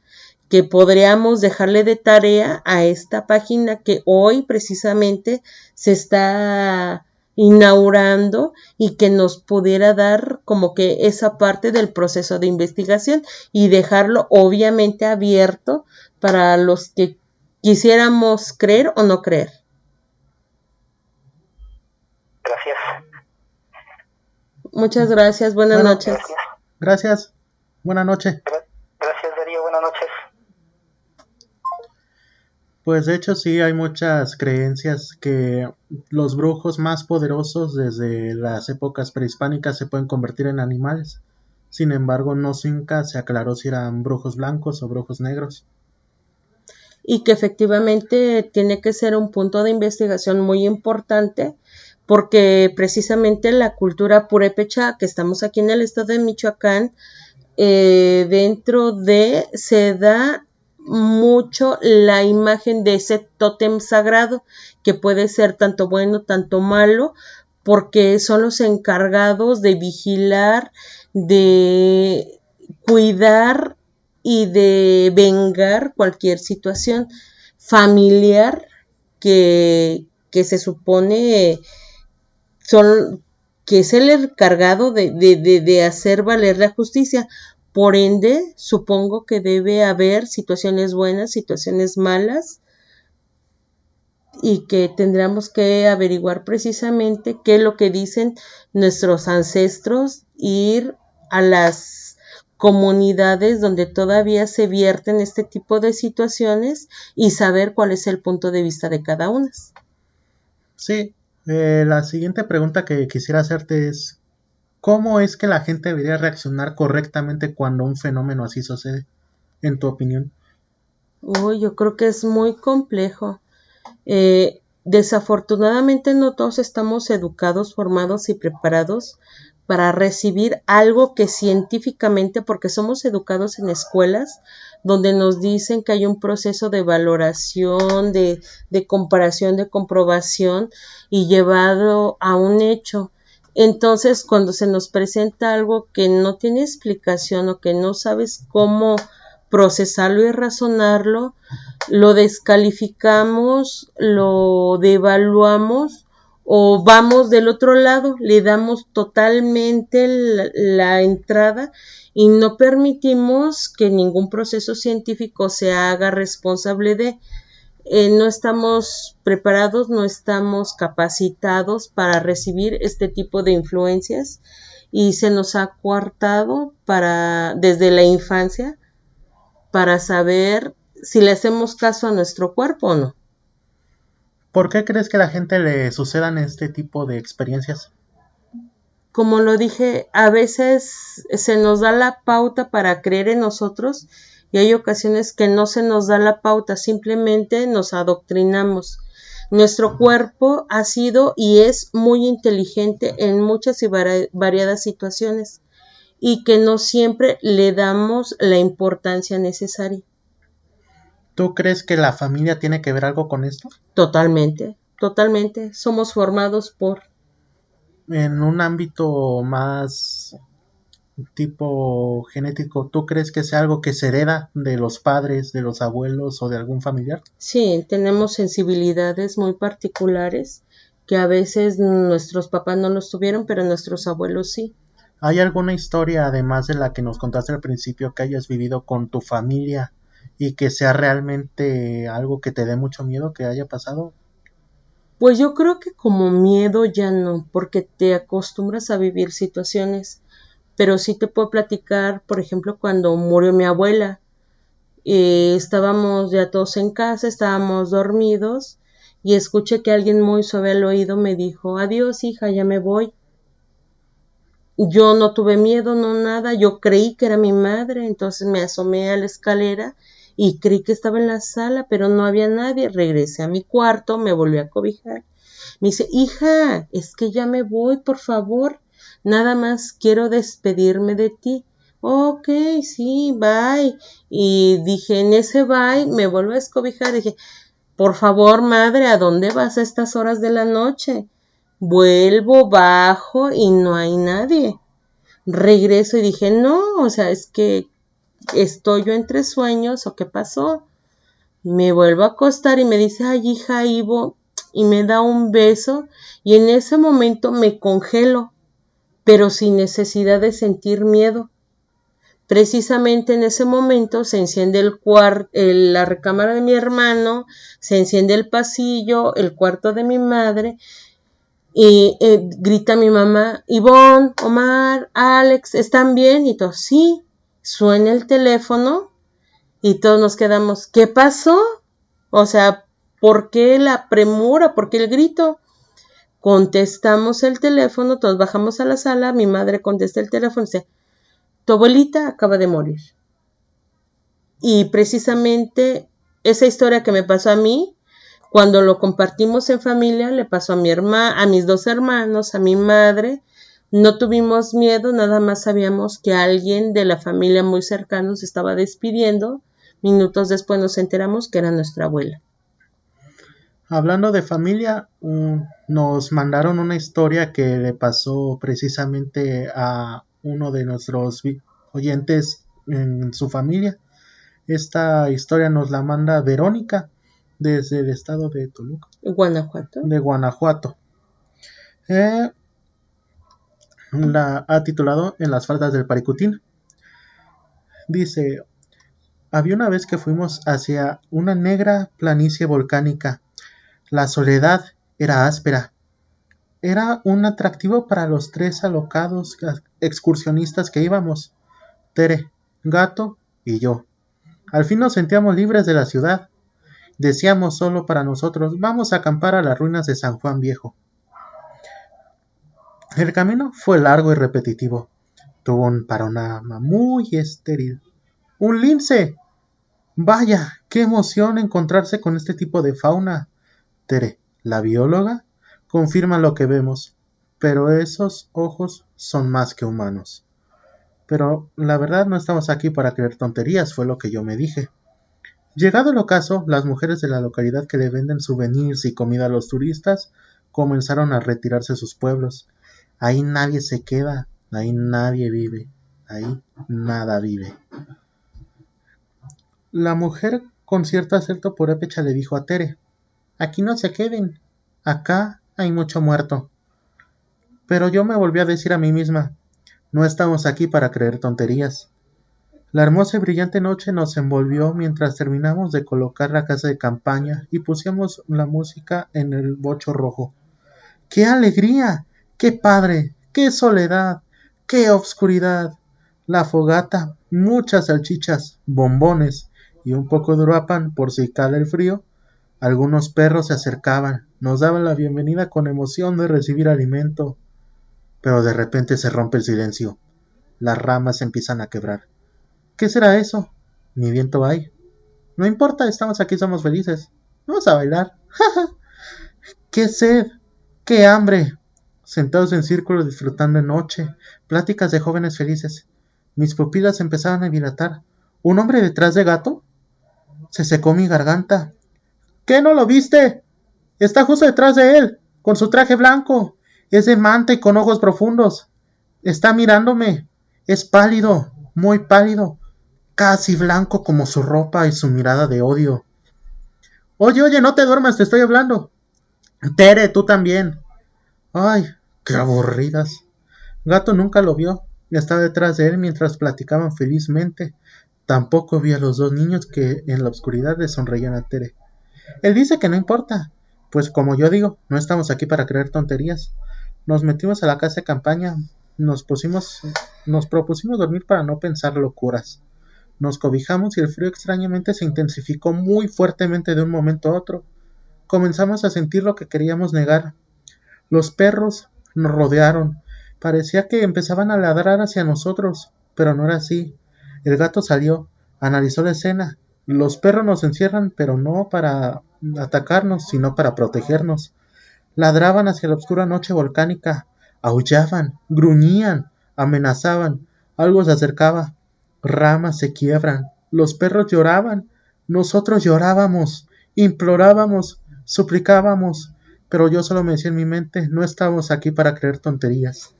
que podríamos dejarle de tarea a esta página que hoy precisamente se está inaugurando y que nos pudiera dar como que esa parte del proceso de investigación y dejarlo obviamente abierto para los que quisiéramos creer o no creer. Gracias. Muchas gracias, buenas noches. Gracias. Buenas noches. Gracias, Darío. Buenas noches. Pues de hecho sí hay muchas creencias que los brujos más poderosos desde las épocas prehispánicas se pueden convertir en animales. Sin embargo, no nunca se aclaró si eran brujos blancos o brujos negros. Y que efectivamente tiene que ser un punto de investigación muy importante porque precisamente la cultura purépecha que estamos aquí en el estado de Michoacán, eh, dentro de se da mucho la imagen de ese tótem sagrado que puede ser tanto bueno, tanto malo, porque son los encargados de vigilar, de cuidar y de vengar cualquier situación familiar que, que se supone son que es el encargado de, de, de, hacer valer la justicia. Por ende, supongo que debe haber situaciones buenas, situaciones malas, y que tendremos que averiguar precisamente qué es lo que dicen nuestros ancestros, ir a las comunidades donde todavía se vierten este tipo de situaciones y saber cuál es el punto de vista de cada una. Sí, eh, la siguiente pregunta que quisiera hacerte es, ¿cómo es que la gente debería reaccionar correctamente cuando un fenómeno así sucede, en tu opinión? Uy, yo creo que es muy complejo. Eh, desafortunadamente no todos estamos educados, formados y preparados para recibir algo que científicamente, porque somos educados en escuelas, donde nos dicen que hay un proceso de valoración, de, comparación, de comprobación y llevado a un hecho. Entonces, cuando se nos presenta algo que no tiene explicación o que no sabes cómo procesarlo y razonarlo, lo descalificamos, lo devaluamos o vamos del otro lado, le damos totalmente la, entrada y no permitimos que ningún proceso científico se haga responsable de. Eh, no estamos preparados, no estamos capacitados para recibir este tipo de influencias y se nos ha coartado para desde la infancia para saber si le hacemos caso a nuestro cuerpo o no. ¿Por qué crees que a la gente le sucedan este tipo de experiencias? Como lo dije, a veces se nos da la pauta para creer en nosotros y hay ocasiones que no se nos da la pauta, simplemente nos adoctrinamos. Nuestro cuerpo ha sido y es muy inteligente en muchas y variadas situaciones y que no siempre le damos la importancia necesaria. ¿Tú crees que la familia tiene que ver algo con esto? Totalmente, totalmente. Somos formados por... En un ámbito más tipo genético, ¿tú crees que sea algo que se hereda de los padres, de los abuelos o de algún familiar? Sí, tenemos sensibilidades muy particulares que a veces nuestros papás no los tuvieron, pero nuestros abuelos sí. ¿Hay alguna historia, además de la que nos contaste al principio, que hayas vivido con tu familia y que sea realmente algo que te dé mucho miedo que haya pasado? Pues yo creo que como miedo ya no, porque te acostumbras a vivir situaciones pero sí te puedo platicar, por ejemplo, cuando murió mi abuela. Eh, estábamos ya todos en casa, estábamos dormidos y escuché que alguien muy suave al oído me dijo, adiós hija, ya me voy. Yo no tuve miedo, no nada, yo creí que era mi madre, entonces me asomé a la escalera y creí que estaba en la sala, pero no había nadie. Regresé a mi cuarto, me volví a cobijar. Me dice, hija, es que ya me voy, por favor. Nada más quiero despedirme de ti. Ok, sí, bye. Y dije, en ese bye me vuelvo a escobijar. Dije, por favor, madre, ¿a dónde vas a estas horas de la noche? Vuelvo, bajo y no hay nadie. Regreso y dije, no, o sea, es que estoy yo entre sueños o qué pasó. Me vuelvo a acostar y me dice, ay, hija, Ivo, y me da un beso y en ese momento me congelo pero sin necesidad de sentir miedo. Precisamente en ese momento se enciende la recámara de mi hermano, se enciende el pasillo, el cuarto de mi madre, y eh, grita mi mamá, Ivonne, Omar, Alex, ¿están bien? Y todos, sí, suena el teléfono y todos nos quedamos, ¿qué pasó? O sea, ¿por qué la premura? ¿Por qué el grito? Contestamos el teléfono, todos bajamos a la sala, mi madre contesta el teléfono y dice, tu abuelita acaba de morir. Y precisamente esa historia que me pasó a mí, cuando lo compartimos en familia, le pasó a mi hermana, a mis dos hermanos, a mi madre. No tuvimos miedo, nada más sabíamos que alguien de la familia muy cercano se estaba despidiendo. Minutos después nos enteramos que era nuestra abuela. Hablando de familia, nos mandaron una historia que le pasó precisamente a uno de nuestros oyentes en su familia. Esta historia nos la manda Verónica desde el estado de Toluca. Guanajuato. De Guanajuato. Eh, la ha titulado En las faldas del Paricutín. Dice, había una vez que fuimos hacia una negra planicie volcánica la soledad era áspera. Era un atractivo para los tres alocados excursionistas que íbamos, Tere, Gato y yo. Al fin nos sentíamos libres de la ciudad. Decíamos solo para nosotros, vamos a acampar a las ruinas de San Juan Viejo. El camino fue largo y repetitivo. Tuvo un panorama muy estéril. ¡Un lince! Vaya, qué emoción encontrarse con este tipo de fauna. Tere, la bióloga, confirma lo que vemos, pero esos ojos son más que humanos. Pero la verdad no estamos aquí para creer tonterías, fue lo que yo me dije. Llegado el ocaso, las mujeres de la localidad que le venden souvenirs y comida a los turistas comenzaron a retirarse a sus pueblos. Ahí nadie se queda, ahí nadie vive, ahí nada vive. La mujer con cierto acierto purépecha le dijo a Tere, Aquí no se queden. Acá hay mucho muerto. Pero yo me volví a decir a mí misma, no estamos aquí para creer tonterías. La hermosa y brillante noche nos envolvió mientras terminamos de colocar la casa de campaña y pusimos la música en el bocho rojo. ¡Qué alegría! ¡Qué padre! ¡Qué soledad! ¡Qué obscuridad! La fogata, muchas salchichas, bombones y un poco de uruapan por si cala el frío algunos perros se acercaban, nos daban la bienvenida con emoción de recibir alimento. Pero de repente se rompe el silencio. Las ramas empiezan a quebrar. ¿Qué será eso? Ni viento hay. No importa, estamos aquí, somos felices. Vamos a bailar. ¡Qué sed! ¡Qué hambre! Sentados en círculo disfrutando de noche, pláticas de jóvenes felices. Mis pupilas empezaban a dilatar. ¿Un hombre detrás de gato? Se secó mi garganta. ¿Qué no lo viste? Está justo detrás de él, con su traje blanco. Es de manta y con ojos profundos. Está mirándome. Es pálido, muy pálido, casi blanco como su ropa y su mirada de odio. Oye, oye, no te duermas, te estoy hablando. Tere, tú también. Ay, qué aburridas. Gato nunca lo vio estaba detrás de él mientras platicaban felizmente. Tampoco vi a los dos niños que en la oscuridad le sonreían a Tere. Él dice que no importa, pues como yo digo, no estamos aquí para creer tonterías. Nos metimos a la casa de campaña, nos pusimos, nos propusimos dormir para no pensar locuras. Nos cobijamos y el frío extrañamente se intensificó muy fuertemente de un momento a otro. Comenzamos a sentir lo que queríamos negar. Los perros nos rodearon. Parecía que empezaban a ladrar hacia nosotros, pero no era así. El gato salió, analizó la escena. Los perros nos encierran, pero no para atacarnos, sino para protegernos. Ladraban hacia la oscura noche volcánica, aullaban, gruñían, amenazaban. Algo se acercaba. Ramas se quiebran. Los perros lloraban. Nosotros llorábamos, implorábamos, suplicábamos, pero yo solo me decía en mi mente, no estamos aquí para creer tonterías.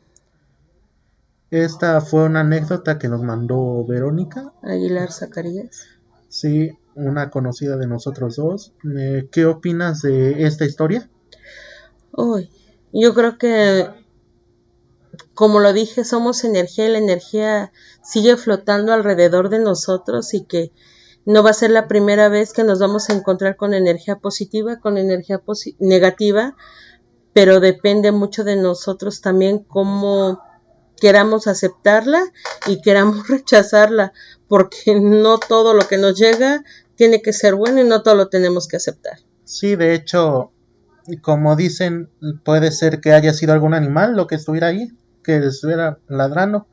Esta fue una anécdota que nos mandó Verónica. Aguilar Zacarías. Sí, una conocida de nosotros dos. Eh, ¿Qué opinas de esta historia? Uy, yo creo que, como lo dije, somos energía y la energía sigue flotando alrededor de nosotros y que no va a ser la primera vez que nos vamos a encontrar con energía positiva, con energía negativa, pero depende mucho de nosotros también cómo queramos aceptarla y queramos rechazarla, porque no todo lo que nos llega tiene que ser bueno y no todo lo tenemos que aceptar. Sí, de hecho, como dicen, puede ser que haya sido algún animal lo que estuviera ahí, que estuviera ladrando,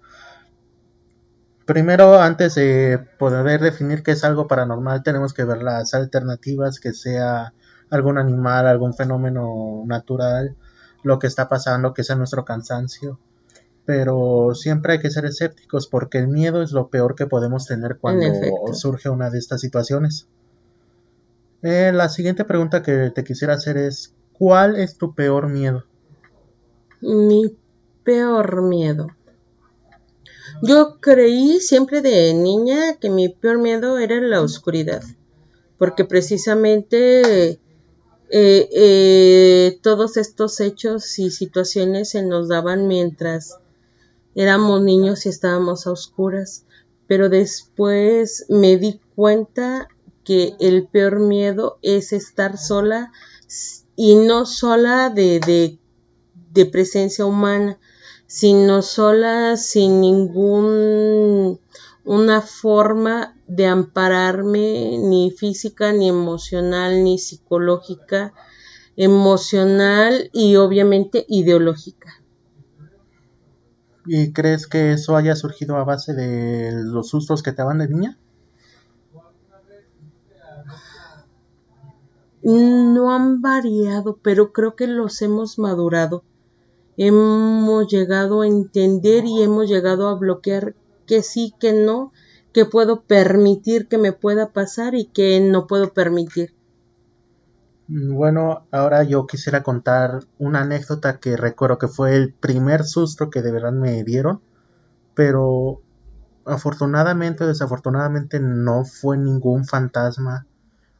Primero, antes de poder definir qué es algo paranormal, tenemos que ver las alternativas, que sea algún animal, algún fenómeno natural, lo que está pasando, que sea nuestro cansancio. Pero siempre hay que ser escépticos porque el miedo es lo peor que podemos tener cuando surge una de estas situaciones. Eh, la siguiente pregunta que te quisiera hacer es, ¿cuál es tu peor miedo? Mi peor miedo. Yo creí siempre de niña que mi peor miedo era la oscuridad, porque precisamente eh, eh, todos estos hechos y situaciones se nos daban mientras éramos niños y estábamos a oscuras, pero después me di cuenta que el peor miedo es estar sola y no sola de, de presencia humana, sino sola, sin ningún una forma de ampararme ni física, ni emocional, ni psicológica, emocional y obviamente ideológica. ¿Y crees que eso haya surgido a base de los sustos que te daban de niña? No han variado, pero creo que los hemos madurado hemos llegado a entender y hemos llegado a bloquear que sí, que no, que puedo permitir que me pueda pasar y que no puedo permitir. Bueno, ahora yo quisiera contar una anécdota que recuerdo que fue el primer susto que de verdad me dieron, pero afortunadamente o desafortunadamente no fue ningún fantasma,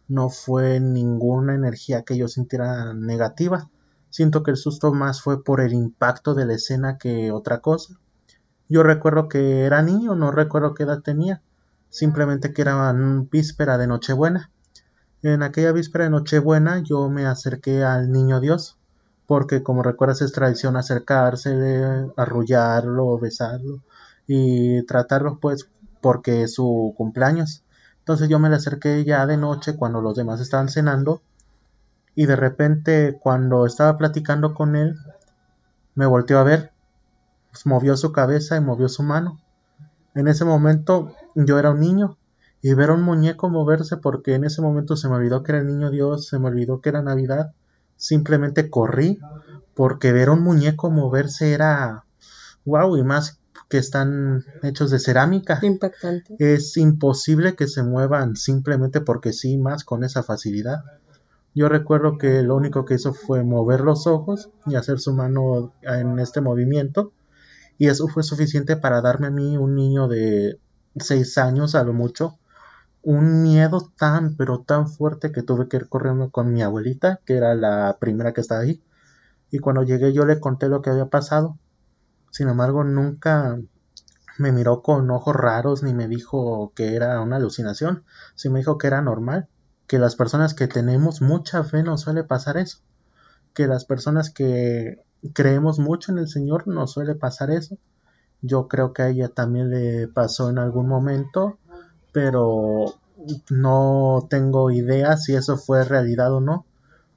no fue ninguna energía que yo sintiera negativa. Siento que el susto más fue por el impacto de la escena que otra cosa. Yo recuerdo que era niño, no recuerdo qué edad tenía, simplemente que era víspera de Nochebuena. En aquella víspera de Nochebuena yo me acerqué al niño Dios, porque como recuerdas es tradición acercarse, arrullarlo, besarlo y tratarlo pues porque es su cumpleaños. Entonces yo me le acerqué ya de noche cuando los demás estaban cenando y de repente cuando estaba platicando con él, me volteó a ver, movió su cabeza y movió su mano. En ese momento yo era un niño y ver a un muñeco moverse porque en ese momento se me olvidó que era el niño Dios, se me olvidó que era Navidad, simplemente corrí porque ver a un muñeco moverse era wow y más que están hechos de cerámica. Impactante. Es imposible que se muevan simplemente porque sí, más con esa facilidad. Yo recuerdo que lo único que hizo fue mover los ojos y hacer su mano en este movimiento. Y eso fue suficiente para darme a mí, un niño de 6 años a lo mucho, un miedo tan, pero tan fuerte que tuve que ir corriendo con mi abuelita, que era la primera que estaba ahí. Y cuando llegué yo le conté lo que había pasado. Sin embargo, nunca me miró con ojos raros ni me dijo que era una alucinación. Sí me dijo que era normal que las personas que tenemos mucha fe nos suele pasar eso, que las personas que creemos mucho en el Señor nos suele pasar eso. Yo creo que a ella también le pasó en algún momento, pero no tengo idea si eso fue realidad o no,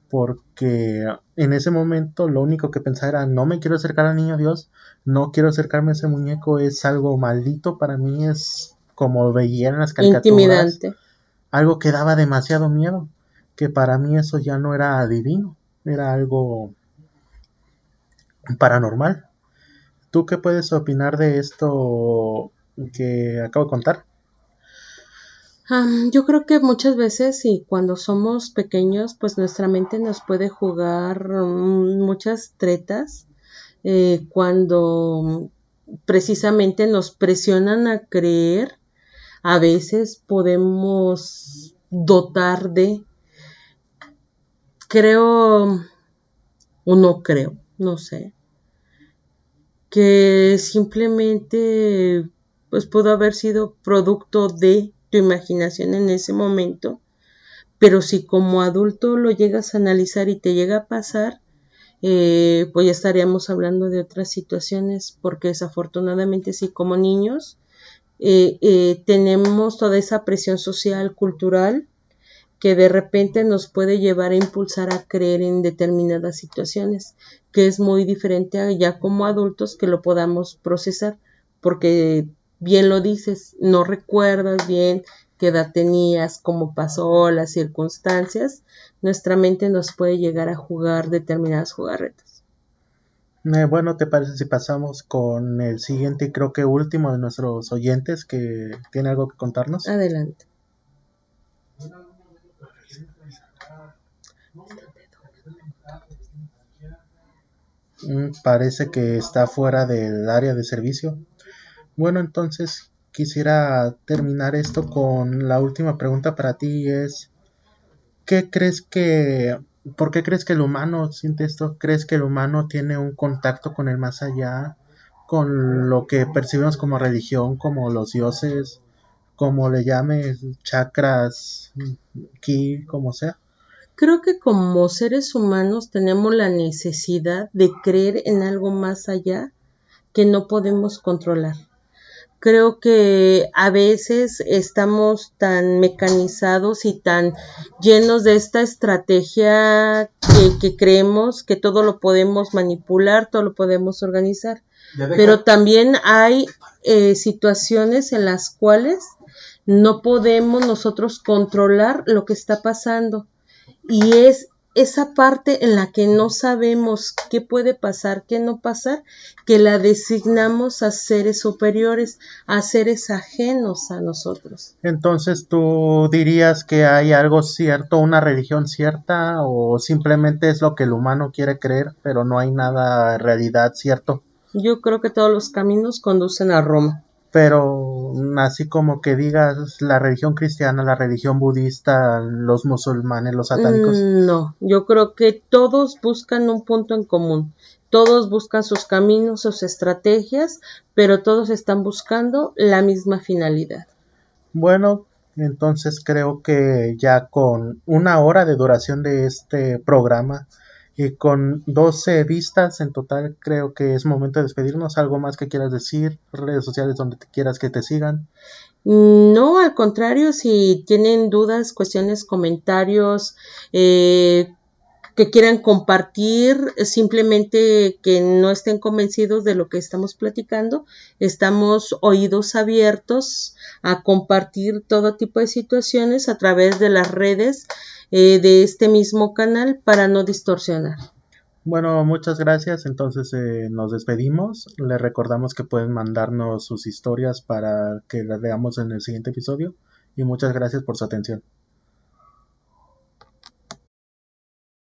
porque en ese momento lo único que pensaba era no me quiero acercar al niño Dios, no quiero acercarme a ese muñeco, es algo maldito para mí, es como veía en las caricaturas. Intimidante algo que daba demasiado miedo, que para mí eso ya no era divino, era algo paranormal. ¿Tú qué puedes opinar de esto que acabo de contar? yo creo que muchas veces y cuando somos pequeños, pues nuestra mente nos puede jugar mm, muchas tretas eh, cuando precisamente nos presionan a creer a veces podemos dotar de, creo, o no creo, no sé, que simplemente pues pudo haber sido producto de tu imaginación en ese momento, pero si como adulto lo llegas a analizar y te llega a pasar, eh, pues ya estaríamos hablando de otras situaciones, porque desafortunadamente sí como niños eh, eh, tenemos toda esa presión social, cultural, que de repente nos puede llevar a impulsar a creer en determinadas situaciones, que es muy diferente a ya como adultos que lo podamos procesar, porque bien lo dices, no recuerdas bien qué edad tenías, cómo pasó, las circunstancias, nuestra mente nos puede llegar a jugar determinadas jugarretas. Eh, bueno, ¿te parece si pasamos con el siguiente y creo que último de nuestros oyentes que tiene algo que contarnos? Adelante. Mm, parece que está fuera del área de servicio. Bueno, entonces quisiera terminar esto con la última pregunta para ti es ¿qué crees que ¿Por qué crees que el humano siente esto? ¿Crees que el humano tiene un contacto con el más allá? Con lo que percibimos como religión, como los dioses, como le llames, chakras, ki, como sea. Creo que como seres humanos tenemos la necesidad de creer en algo más allá que no podemos controlar creo que a veces estamos tan mecanizados y tan llenos de esta estrategia que, creemos que todo lo podemos manipular, todo lo podemos organizar. Pero también hay eh, situaciones en las cuales no podemos nosotros controlar lo que está pasando. Y es esa parte en la que no sabemos qué puede pasar, qué no pasar, que la designamos a seres superiores, a seres ajenos a nosotros. Entonces, ¿tú dirías que hay algo cierto, una religión cierta, o simplemente es lo que el humano quiere creer, pero no hay nada realidad cierto? Yo creo que todos los caminos conducen a Roma pero así como que digas la religión cristiana, la religión budista, los musulmanes, los satánicos. Mm, no, yo creo que todos buscan un punto en común. Todos buscan sus caminos, sus estrategias, pero todos están buscando la misma finalidad. Bueno, entonces creo que ya con una hora de duración de este programa y con 12 vistas en total, creo que es momento de despedirnos. ¿Algo más que quieras decir? Redes sociales donde quieras que te sigan. No, al contrario, si tienen dudas, cuestiones, comentarios, eh, que quieran compartir, simplemente que no estén convencidos de lo que estamos platicando. Estamos oídos abiertos a compartir todo tipo de situaciones a través de las redes eh, de este mismo canal para no distorsionar. Bueno, muchas gracias. Entonces eh, nos despedimos. Les recordamos que pueden mandarnos sus historias para que las veamos en el siguiente episodio. Y muchas gracias por su atención.